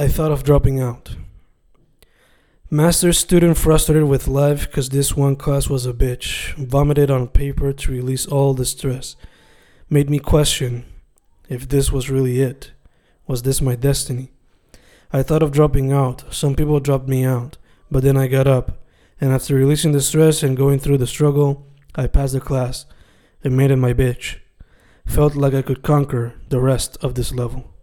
I thought of dropping out. Master student frustrated with life because this one class was a bitch, vomited on paper to release all the stress, made me question if this was really it. Was this my destiny? I thought of dropping out. Some people dropped me out, but then I got up, and after releasing the stress and going through the struggle, I passed the class and made it my bitch. Felt like I could conquer the rest of this level.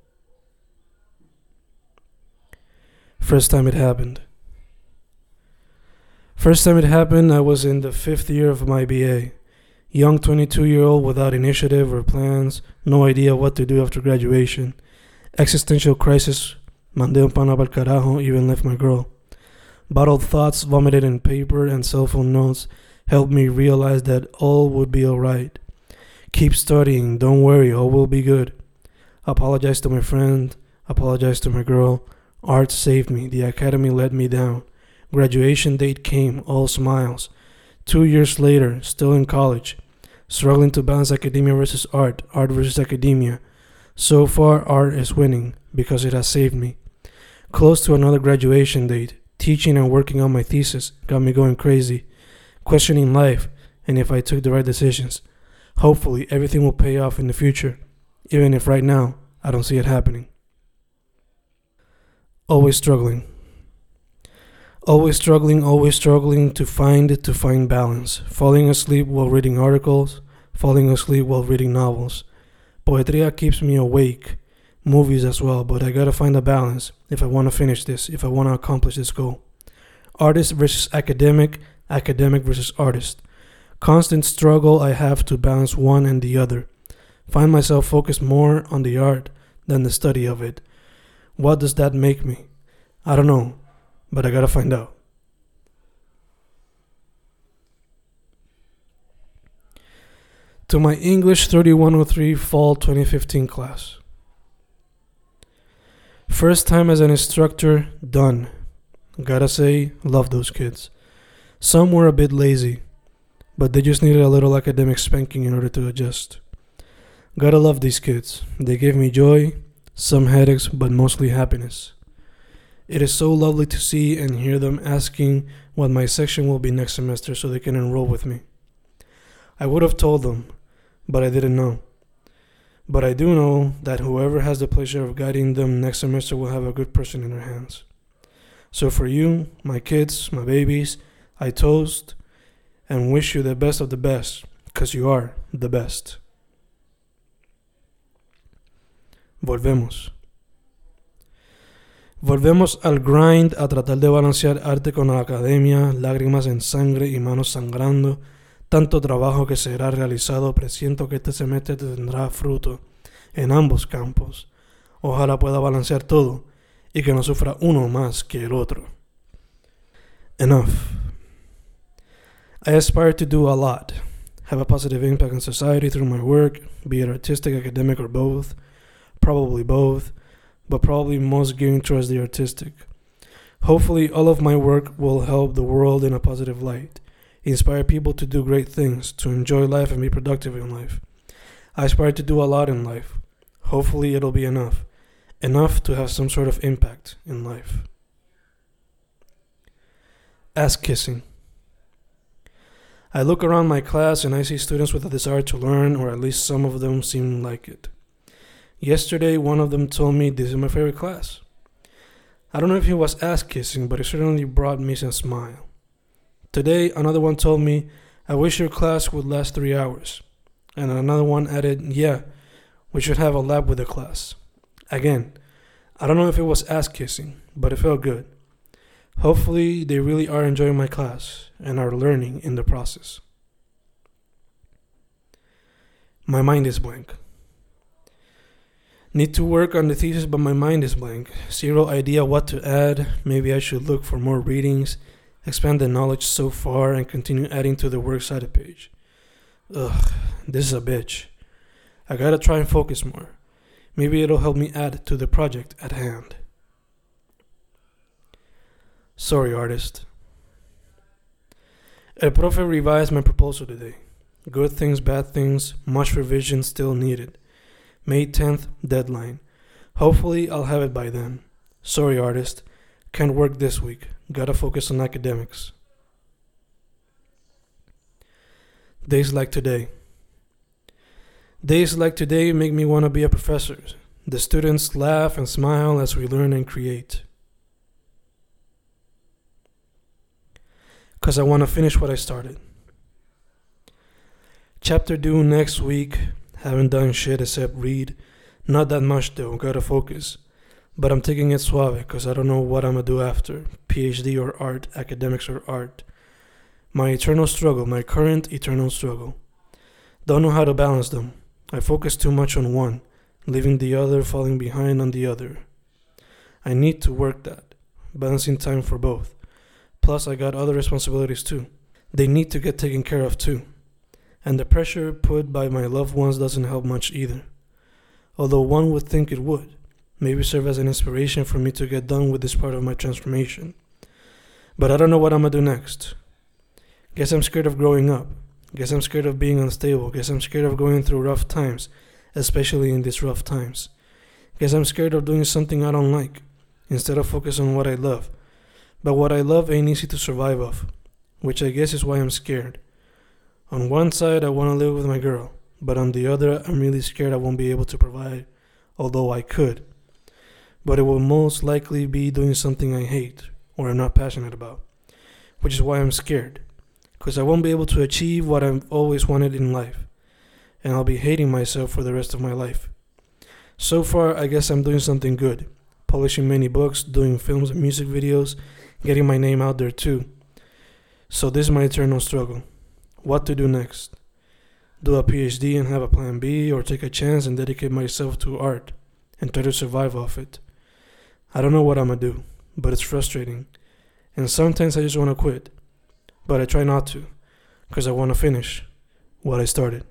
First time it happened. First time it happened, I was in the fifth year of my BA. Young 22 year old without initiative or plans, no idea what to do after graduation. Existential crisis, mandé un pana pa'l carajo, even left my girl. Bottled thoughts vomited in paper and cell phone notes helped me realize that all would be alright. Keep studying, don't worry, all will be good. Apologize to my friend, apologize to my girl. Art saved me, the academy let me down. Graduation date came, all smiles. Two years later, still in college, struggling to balance academia versus art, art versus academia. So far, art is winning because it has saved me. Close to another graduation date, teaching and working on my thesis got me going crazy, questioning life and if I took the right decisions. Hopefully, everything will pay off in the future, even if right now I don't see it happening. Always struggling. Always struggling, always struggling to find to find balance. Falling asleep while reading articles, falling asleep while reading novels. Poetria keeps me awake, movies as well, but I gotta find a balance if I wanna finish this, if I wanna accomplish this goal. Artist versus academic, academic versus artist. Constant struggle I have to balance one and the other. Find myself focused more on the art than the study of it. What does that make me? I don't know but I gotta find out. To my English 3103 Fall 2015 class. First time as an instructor, done. Gotta say, love those kids. Some were a bit lazy, but they just needed a little academic spanking in order to adjust. Gotta love these kids. They gave me joy, some headaches, but mostly happiness. It is so lovely to see and hear them asking what my section will be next semester so they can enroll with me. I would have told them, but I didn't know. But I do know that whoever has the pleasure of guiding them next semester will have a good person in their hands. So for you, my kids, my babies, I toast and wish you the best of the best, because you are the best. Volvemos. Volvemos al grind a tratar de balancear arte con la academia, lágrimas en sangre y manos sangrando. Tanto trabajo que será realizado, presiento que este semestre tendrá fruto en ambos campos. Ojalá pueda balancear todo y que no sufra uno más que el otro. Enough. I aspire to do a lot, have a positive impact on society through my work, be it artistic, academic, or both, probably both but probably most gearing towards the artistic. Hopefully, all of my work will help the world in a positive light, inspire people to do great things, to enjoy life and be productive in life. I aspire to do a lot in life. Hopefully, it'll be enough. Enough to have some sort of impact in life. Ass kissing. I look around my class and I see students with a desire to learn, or at least some of them seem like it. Yesterday, one of them told me this is my favorite class. I don't know if he was ass kissing, but it certainly brought me some smile. Today, another one told me, I wish your class would last three hours. And another one added, Yeah, we should have a lab with the class. Again, I don't know if it was ass kissing, but it felt good. Hopefully, they really are enjoying my class and are learning in the process. My mind is blank. Need to work on the thesis, but my mind is blank. Zero idea what to add. Maybe I should look for more readings, expand the knowledge so far, and continue adding to the works cited page. Ugh, this is a bitch. I gotta try and focus more. Maybe it'll help me add to the project at hand. Sorry, artist. El profe revised my proposal today. Good things, bad things, much revision still needed. May 10th deadline. Hopefully, I'll have it by then. Sorry, artist. Can't work this week. Gotta focus on academics. Days like today. Days like today make me want to be a professor. The students laugh and smile as we learn and create. Because I want to finish what I started. Chapter due next week. Haven't done shit except read. Not that much though, gotta focus. But I'm taking it suave because I don't know what I'm gonna do after PhD or art, academics or art. My eternal struggle, my current eternal struggle. Don't know how to balance them. I focus too much on one, leaving the other falling behind on the other. I need to work that, balancing time for both. Plus, I got other responsibilities too. They need to get taken care of too. And the pressure put by my loved ones doesn't help much either. Although one would think it would, maybe serve as an inspiration for me to get done with this part of my transformation. But I don't know what I'm gonna do next. Guess I'm scared of growing up. Guess I'm scared of being unstable. Guess I'm scared of going through rough times, especially in these rough times. Guess I'm scared of doing something I don't like, instead of focus on what I love. But what I love ain't easy to survive off, which I guess is why I'm scared. On one side, I want to live with my girl, but on the other, I'm really scared I won't be able to provide, although I could. But it will most likely be doing something I hate or I'm not passionate about, which is why I'm scared because I won't be able to achieve what I've always wanted in life, and I'll be hating myself for the rest of my life. So far, I guess I'm doing something good, publishing many books, doing films and music videos, getting my name out there too. So, this is my eternal struggle. What to do next? Do a PhD and have a plan B, or take a chance and dedicate myself to art and try to survive off it? I don't know what I'm gonna do, but it's frustrating. And sometimes I just wanna quit but I try not to because I want to finish what I started.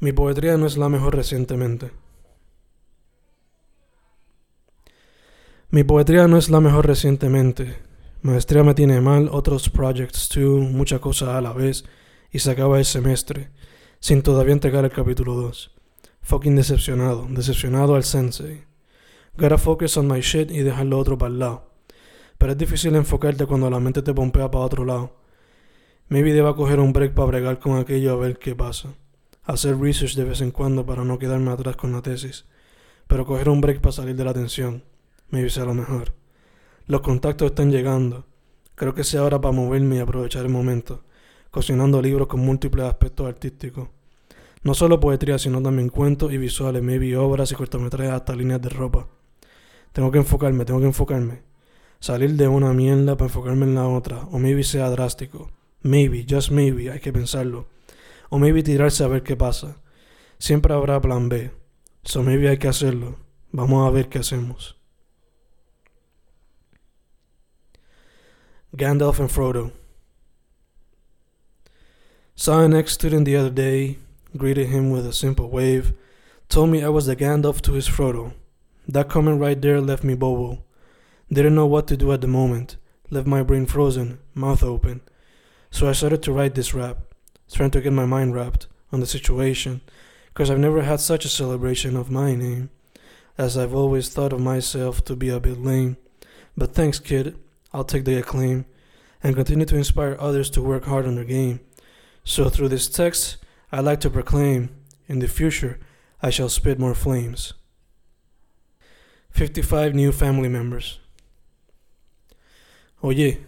Mi poetría no es la mejor recientemente. Mi poetría no es la mejor recientemente. Maestría me tiene mal, otros projects too, mucha cosa a la vez, y se acaba el semestre, sin todavía entregar el capítulo 2. Fucking decepcionado, decepcionado al sensei. Gotta focus on my shit y dejar lo otro para el lado. Pero es difícil enfocarte cuando la mente te pompea para otro lado. Maybe deba coger un break para bregar con aquello a ver qué pasa. Hacer research de vez en cuando para no quedarme atrás con la tesis. Pero coger un break para salir de la tensión. Maybe sea lo mejor. Los contactos están llegando. Creo que sea hora para moverme y aprovechar el momento. Cocinando libros con múltiples aspectos artísticos. No solo poesía, sino también cuentos y visuales, maybe obras y cortometrajes hasta líneas de ropa. Tengo que enfocarme, tengo que enfocarme. Salir de una mierda para enfocarme en la otra. O maybe sea drástico. Maybe, just maybe, hay que pensarlo. O maybe tirarse a ver qué pasa. Siempre habrá plan B. So maybe hay que hacerlo. Vamos a ver qué hacemos. Gandalf and Frodo. Saw an ex student the other day, greeted him with a simple wave, told me I was the Gandalf to his Frodo. That comment right there left me bobo. Didn't know what to do at the moment, left my brain frozen, mouth open. So I started to write this rap, trying to get my mind wrapped on the situation, because I've never had such a celebration of my name, as I've always thought of myself to be a bit lame. But thanks, kid, I'll take the acclaim, and continue to inspire others to work hard on their game. So through this text, I'd like to proclaim, in the future, I shall spit more flames. 55 new family members. Oye,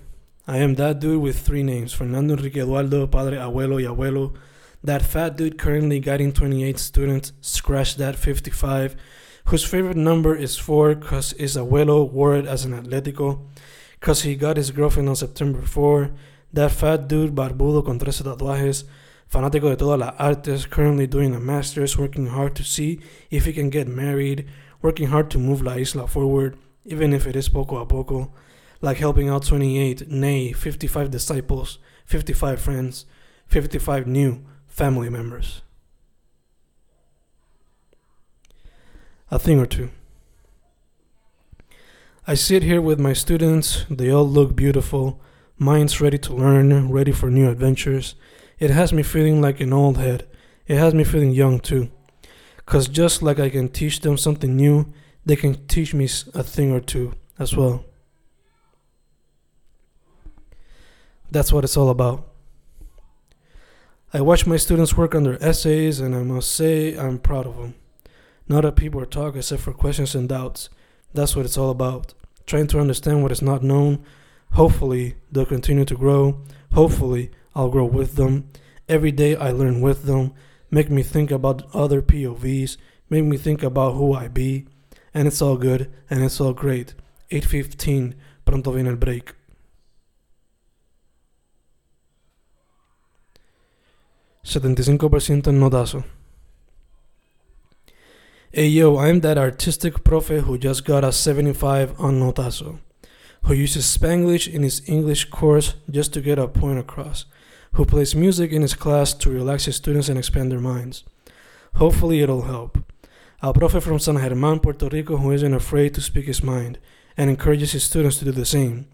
I am that dude with three names Fernando Enrique Eduardo, Padre Abuelo y Abuelo. That fat dude currently guiding 28 students, scratch that 55, whose favorite number is 4 because his abuelo wore it as an Atletico, because he got his girlfriend on September 4. That fat dude barbudo con 13 tatuajes, fanático de todas las artes, currently doing a master's, working hard to see if he can get married, working hard to move La Isla forward, even if it is poco a poco, like helping out 28, nay, 55 disciples, 55 friends, 55 new family members. A thing or two. I sit here with my students, they all look beautiful, minds ready to learn, ready for new adventures. It has me feeling like an old head. It has me feeling young too. Because just like I can teach them something new, they can teach me a thing or two as well. That's what it's all about. I watch my students work on their essays, and I must say I'm proud of them. Not that people are talking except for questions and doubts. That's what it's all about. Trying to understand what is not known. Hopefully, they'll continue to grow. Hopefully, I'll grow with them. Every day, I learn with them. Make me think about other POVs. Make me think about who I be. And it's all good, and it's all great. 8.15, pronto viene el break. ¿75% en notazo. Hey yo, I'm that artistic profe who just got a 75 on Notazo, who uses Spanglish in his English course just to get a point across, who plays music in his class to relax his students and expand their minds. Hopefully it'll help. A profe from San Germán, Puerto Rico who isn't afraid to speak his mind and encourages his students to do the same.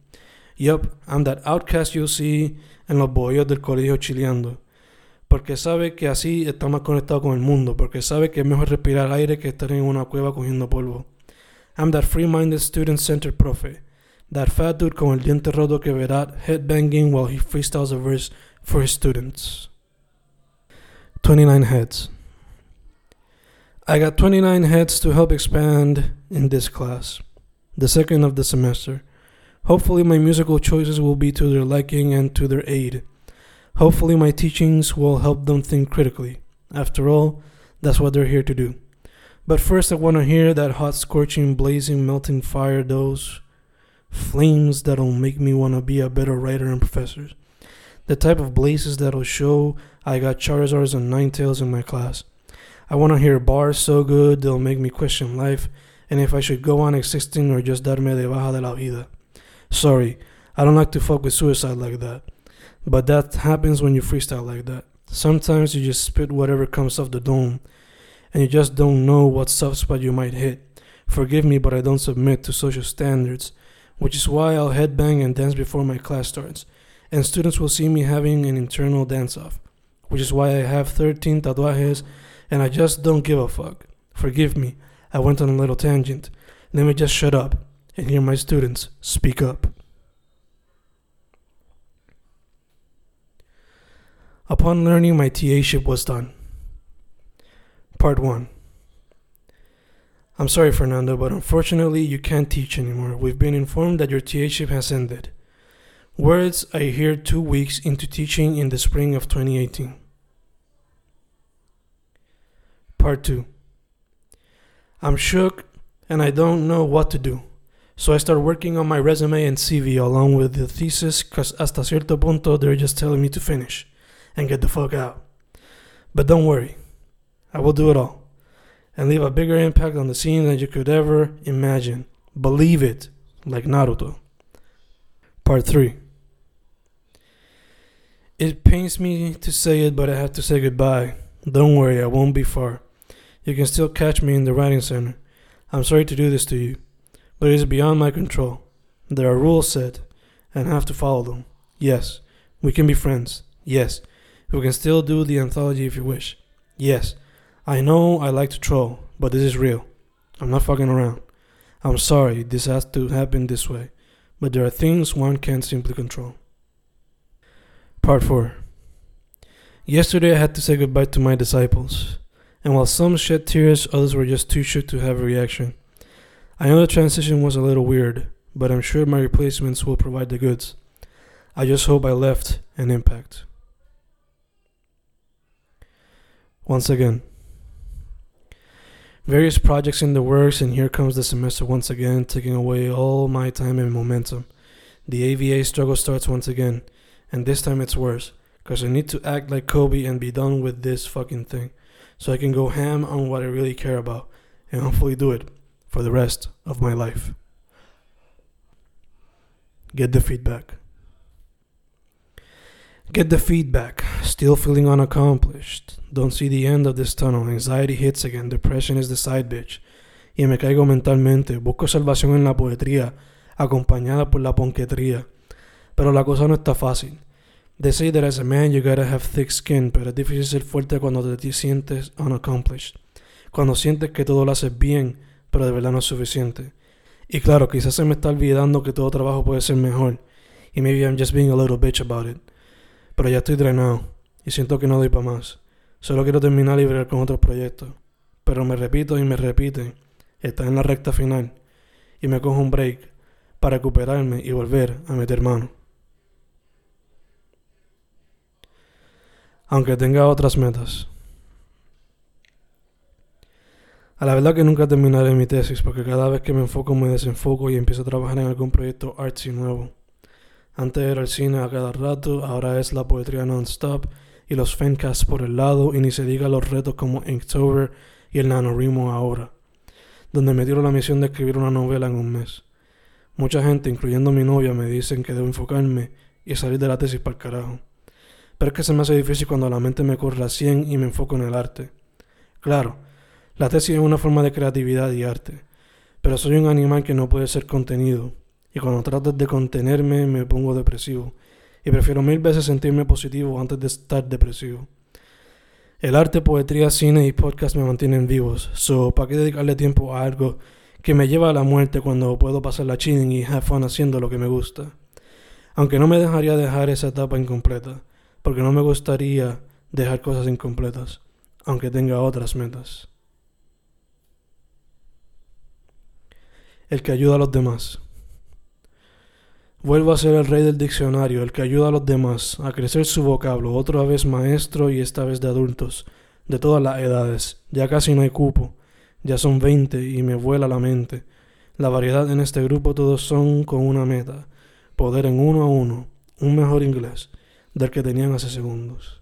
Yup, I'm that outcast you'll see en los bohíos del colegio chileando porque sabe que así está más conectado con el mundo, porque sabe que es mejor respirar aire que estar en una cueva cogiendo polvo. I'm that free-minded student-centered profe, that fat dude con el diente roto que verá headbanging while he freestyles a verse for his students. 29 heads. I got 29 heads to help expand in this class, the second of the semester. Hopefully, my musical choices will be to their liking and to their aid. Hopefully, my teachings will help them think critically. After all, that's what they're here to do. But first, I want to hear that hot, scorching, blazing, melting fire, those flames that'll make me want to be a better writer and professor. The type of blazes that'll show I got Charizards and Ninetales in my class. I want to hear bars so good they'll make me question life and if I should go on existing or just darme de baja de la vida. Sorry, I don't like to fuck with suicide like that. But that happens when you freestyle like that. Sometimes you just spit whatever comes off the dome, and you just don't know what soft spot you might hit. Forgive me, but I don't submit to social standards, which is why I'll headbang and dance before my class starts, and students will see me having an internal dance off, which is why I have 13 tatuajes, and I just don't give a fuck. Forgive me, I went on a little tangent. Let me just shut up and hear my students speak up. Upon learning my TA ship was done. Part 1 I'm sorry, Fernando, but unfortunately you can't teach anymore. We've been informed that your TA ship has ended. Words I hear two weeks into teaching in the spring of 2018. Part 2 I'm shook and I don't know what to do. So I start working on my resume and CV along with the thesis because hasta cierto punto they're just telling me to finish and get the fuck out. But don't worry, I will do it all and leave a bigger impact on the scene than you could ever imagine. Believe it, like Naruto. Part 3 It pains me to say it, but I have to say goodbye. Don't worry, I won't be far. You can still catch me in the writing center. I'm sorry to do this to you, but it is beyond my control. There are rules set, and I have to follow them. Yes, we can be friends. Yes, we can still do the anthology if you wish. Yes, I know I like to troll, but this is real. I'm not fucking around. I'm sorry this has to happen this way, but there are things one can't simply control. Part 4 Yesterday I had to say goodbye to my disciples, and while some shed tears, others were just too shook to have a reaction. I know the transition was a little weird, but I'm sure my replacements will provide the goods. I just hope I left an impact. Once again. Various projects in the works, and here comes the semester once again, taking away all my time and momentum. The AVA struggle starts once again, and this time it's worse, because I need to act like Kobe and be done with this fucking thing, so I can go ham on what I really care about, and hopefully do it for the rest of my life. Get the feedback. Get the feedback. Still feeling unaccomplished. Don't see the end of this tunnel. Anxiety hits again. Depression is the side bitch. Y me caigo mentalmente. Busco salvación en la poetría, acompañada por la ponquetría. Pero la cosa no está fácil. They say that as a man you gotta have thick skin, pero es difícil ser fuerte cuando te sientes unaccomplished. cuando sientes que todo lo haces bien, pero de verdad no es suficiente. Y claro, quizás se me está olvidando que todo trabajo puede ser mejor, y maybe I'm just being a little bitch about it. Pero ya estoy drenado, y siento que no doy para más. Solo quiero terminar y ver con otros proyectos. Pero me repito y me repite, está en la recta final, y me cojo un break para recuperarme y volver a meter mano. Aunque tenga otras metas. A la verdad que nunca terminaré mi tesis porque cada vez que me enfoco me desenfoco y empiezo a trabajar en algún proyecto artsy nuevo. Antes era el cine a cada rato, ahora es la poetría non-stop y los fancasts por el lado y ni se diga los retos como Inktober y el NaNoWriMo ahora, donde me dieron la misión de escribir una novela en un mes. Mucha gente, incluyendo mi novia, me dicen que debo enfocarme y salir de la tesis para el carajo. Pero es que se me hace difícil cuando la mente me corre a 100 y me enfoco en el arte. Claro, la tesis es una forma de creatividad y arte, pero soy un animal que no puede ser contenido, y cuando trato de contenerme me pongo depresivo, y prefiero mil veces sentirme positivo antes de estar depresivo. El arte, poesía, cine y podcast me mantienen vivos, so ¿para qué dedicarle tiempo a algo que me lleva a la muerte cuando puedo pasar la chilling y have fun haciendo lo que me gusta? Aunque no me dejaría dejar esa etapa incompleta, porque no me gustaría dejar cosas incompletas, aunque tenga otras metas. el que ayuda a los demás. Vuelvo a ser el rey del diccionario, el que ayuda a los demás a crecer su vocablo, otra vez maestro y esta vez de adultos, de todas las edades. Ya casi no hay cupo, ya son veinte y me vuela la mente. La variedad en este grupo todos son con una meta, poder en uno a uno, un mejor inglés del que tenían hace segundos.